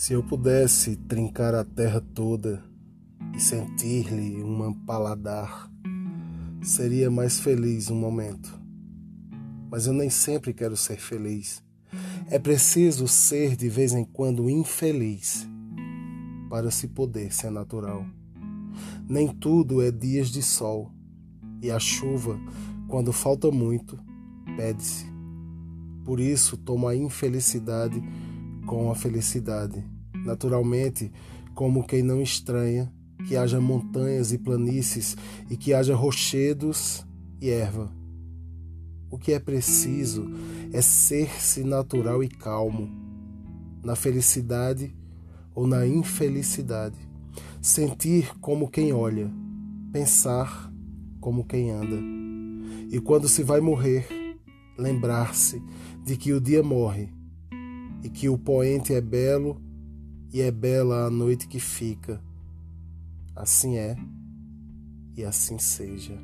Se eu pudesse trincar a terra toda e sentir-lhe um paladar, seria mais feliz um momento. Mas eu nem sempre quero ser feliz. É preciso ser de vez em quando infeliz para se poder ser natural. Nem tudo é dias de sol, e a chuva, quando falta muito, pede-se. Por isso, tomo a infelicidade com a felicidade. Naturalmente, como quem não estranha que haja montanhas e planícies e que haja rochedos e erva. O que é preciso é ser-se natural e calmo, na felicidade ou na infelicidade, sentir como quem olha, pensar como quem anda. E quando se vai morrer, lembrar-se de que o dia morre e que o poente é belo e é bela a noite que fica. Assim é e assim seja.